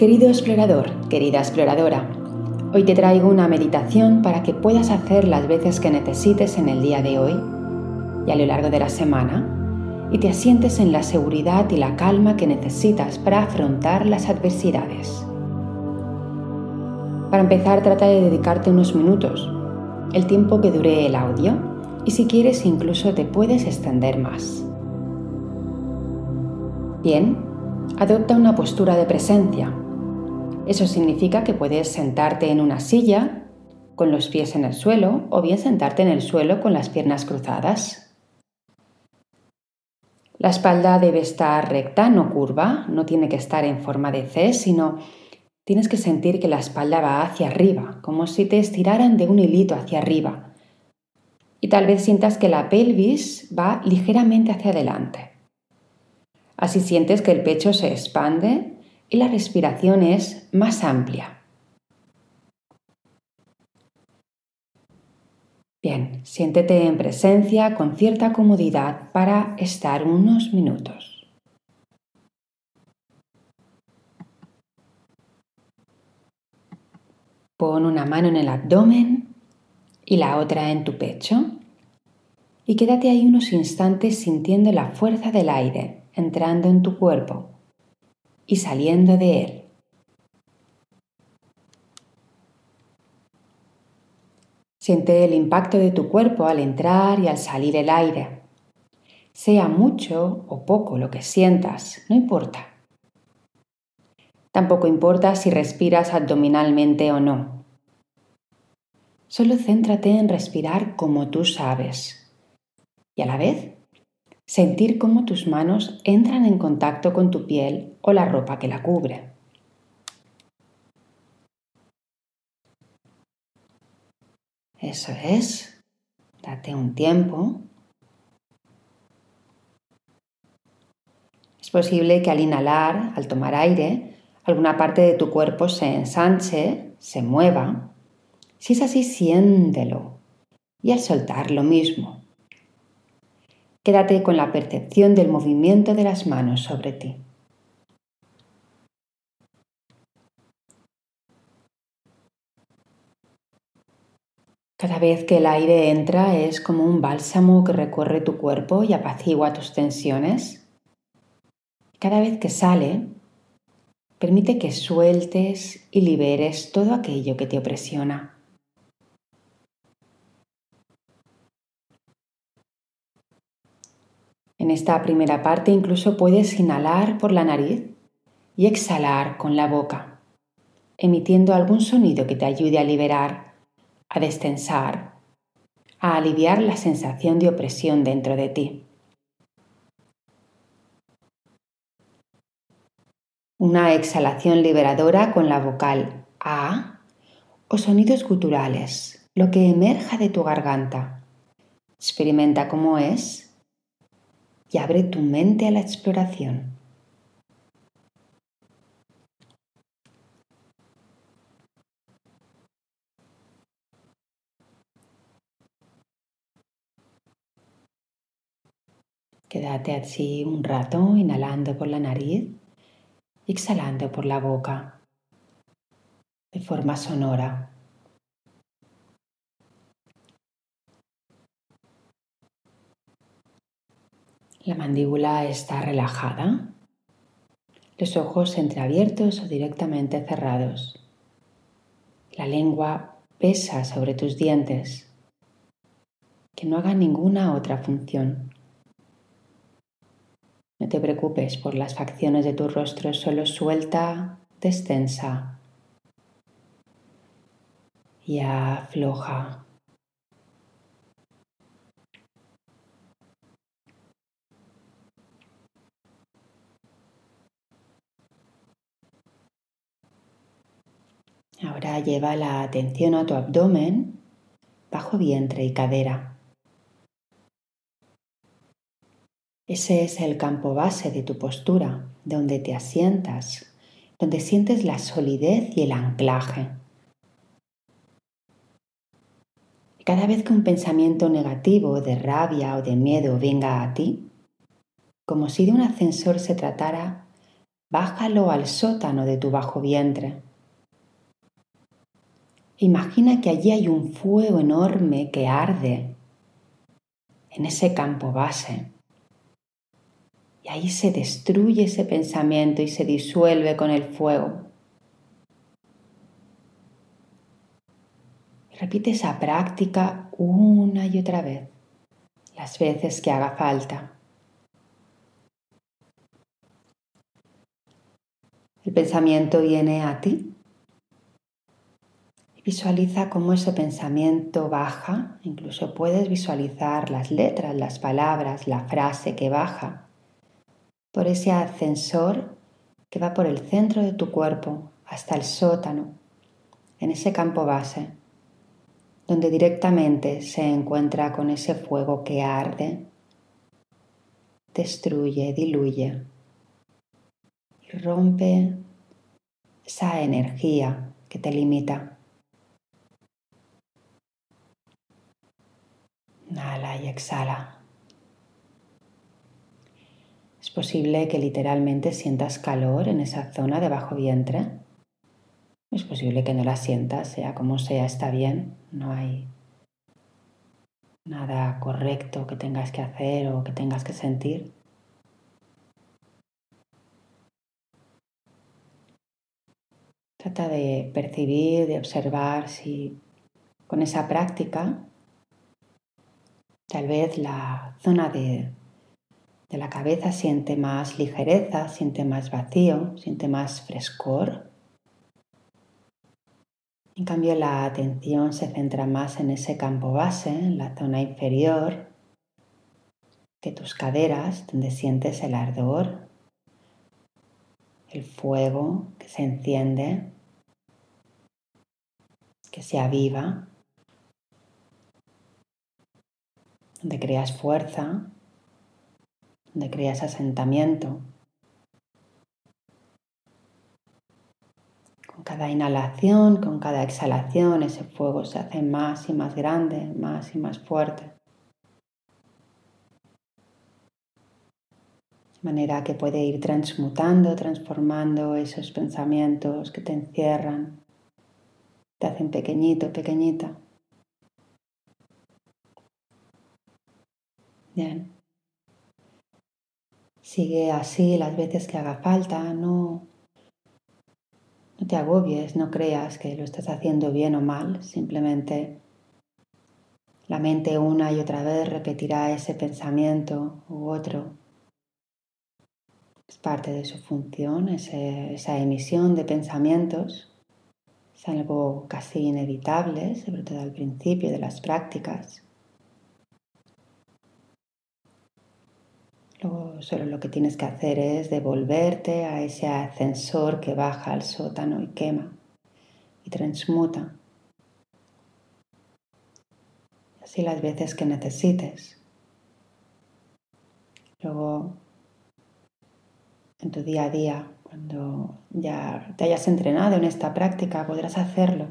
Querido explorador, querida exploradora, hoy te traigo una meditación para que puedas hacer las veces que necesites en el día de hoy y a lo largo de la semana y te asientes en la seguridad y la calma que necesitas para afrontar las adversidades. Para empezar, trata de dedicarte unos minutos, el tiempo que dure el audio, y si quieres incluso te puedes extender más. Bien, adopta una postura de presencia. Eso significa que puedes sentarte en una silla con los pies en el suelo o bien sentarte en el suelo con las piernas cruzadas. La espalda debe estar recta, no curva, no tiene que estar en forma de C, sino tienes que sentir que la espalda va hacia arriba, como si te estiraran de un hilito hacia arriba. Y tal vez sientas que la pelvis va ligeramente hacia adelante. Así sientes que el pecho se expande y la respiración es más amplia. Bien, siéntete en presencia con cierta comodidad para estar unos minutos. Pon una mano en el abdomen y la otra en tu pecho y quédate ahí unos instantes sintiendo la fuerza del aire entrando en tu cuerpo y saliendo de él. Siente el impacto de tu cuerpo al entrar y al salir el aire. Sea mucho o poco lo que sientas, no importa. Tampoco importa si respiras abdominalmente o no. Solo céntrate en respirar como tú sabes y a la vez sentir cómo tus manos entran en contacto con tu piel o la ropa que la cubre. Eso es. Date un tiempo. Es posible que al inhalar, al tomar aire, alguna parte de tu cuerpo se ensanche, se mueva. Si es así, siéntelo. Y al soltar lo mismo. Quédate con la percepción del movimiento de las manos sobre ti. Cada vez que el aire entra es como un bálsamo que recorre tu cuerpo y apacigua tus tensiones. Cada vez que sale, Permite que sueltes y liberes todo aquello que te opresiona. En esta primera parte incluso puedes inhalar por la nariz y exhalar con la boca, emitiendo algún sonido que te ayude a liberar, a destensar, a aliviar la sensación de opresión dentro de ti. una exhalación liberadora con la vocal A o sonidos guturales, lo que emerja de tu garganta. Experimenta cómo es y abre tu mente a la exploración. Quédate así un rato inhalando por la nariz exhalando por la boca de forma sonora. La mandíbula está relajada, los ojos entreabiertos o directamente cerrados. La lengua pesa sobre tus dientes, que no haga ninguna otra función. No te preocupes por las facciones de tu rostro, solo suelta, descensa y afloja. Ahora lleva la atención a tu abdomen, bajo vientre y cadera. Ese es el campo base de tu postura, donde te asientas, donde sientes la solidez y el anclaje. Cada vez que un pensamiento negativo de rabia o de miedo venga a ti, como si de un ascensor se tratara, bájalo al sótano de tu bajo vientre. Imagina que allí hay un fuego enorme que arde en ese campo base. Y ahí se destruye ese pensamiento y se disuelve con el fuego. Repite esa práctica una y otra vez, las veces que haga falta. El pensamiento viene a ti Visualiza cómo ese pensamiento baja, incluso puedes visualizar las letras, las palabras, la frase que baja por ese ascensor que va por el centro de tu cuerpo hasta el sótano, en ese campo base, donde directamente se encuentra con ese fuego que arde, destruye, diluye y rompe esa energía que te limita. Inhala y exhala. Es posible que literalmente sientas calor en esa zona de bajo vientre. Es posible que no la sientas, sea como sea, está bien. No hay nada correcto que tengas que hacer o que tengas que sentir. Trata de percibir, de observar si con esa práctica Tal vez la zona de, la cabeza siente más ligereza, siente más vacío, siente más frescor. En cambio, la atención se centra más en ese campo base, en la zona inferior de tus caderas, donde sientes el ardor, el fuego que se enciende, que se aviva. Donde creas fuerza, donde creas asentamiento. Con cada inhalación, con cada exhalación, ese fuego se hace más y más grande, más y más fuerte. De manera que puede ir transmutando, transformando esos pensamientos que te encierran, te hacen pequeñito, pequeñita. Sigue así las veces que haga falta, no, no te agobies, no creas que lo estás haciendo bien o mal, simplemente la mente una y otra vez repetirá ese pensamiento u otro. Es parte de su función, esa emisión de pensamientos. Es algo casi inevitable, sobre todo al principio de las prácticas. Solo lo que tienes que hacer es devolverte a ese ascensor que baja al sótano y quema y transmuta. Así las veces que necesites. Luego, en tu día a día, cuando ya te hayas entrenado en esta práctica, podrás hacerlo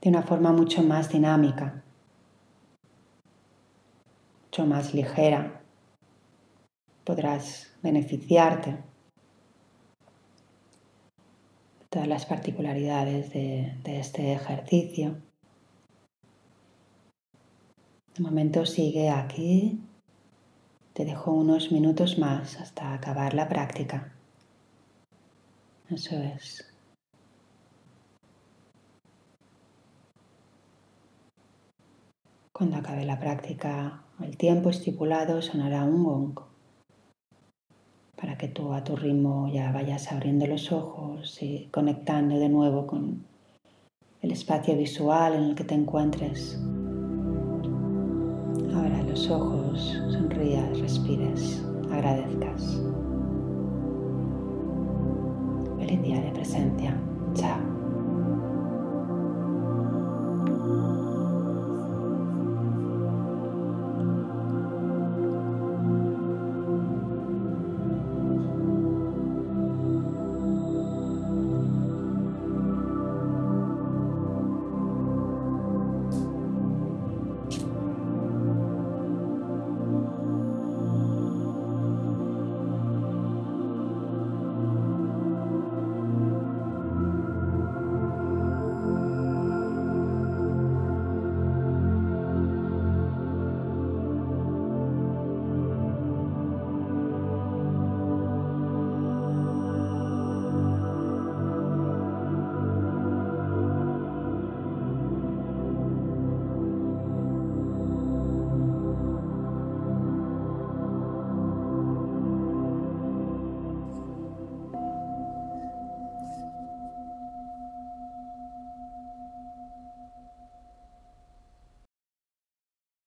de una forma mucho más dinámica, mucho más ligera, podrás beneficiarte de todas las particularidades de, este ejercicio. De momento sigue aquí. Te dejo unos minutos más hasta acabar la práctica. Eso es. Cuando acabe la práctica, el tiempo estipulado sonará un gong para que tú a tu ritmo ya vayas abriendo los ojos y conectando de nuevo con el espacio visual en el que te encuentres. Ahora los ojos, sonrías, respires, agradezcas. Feliz día de presencia.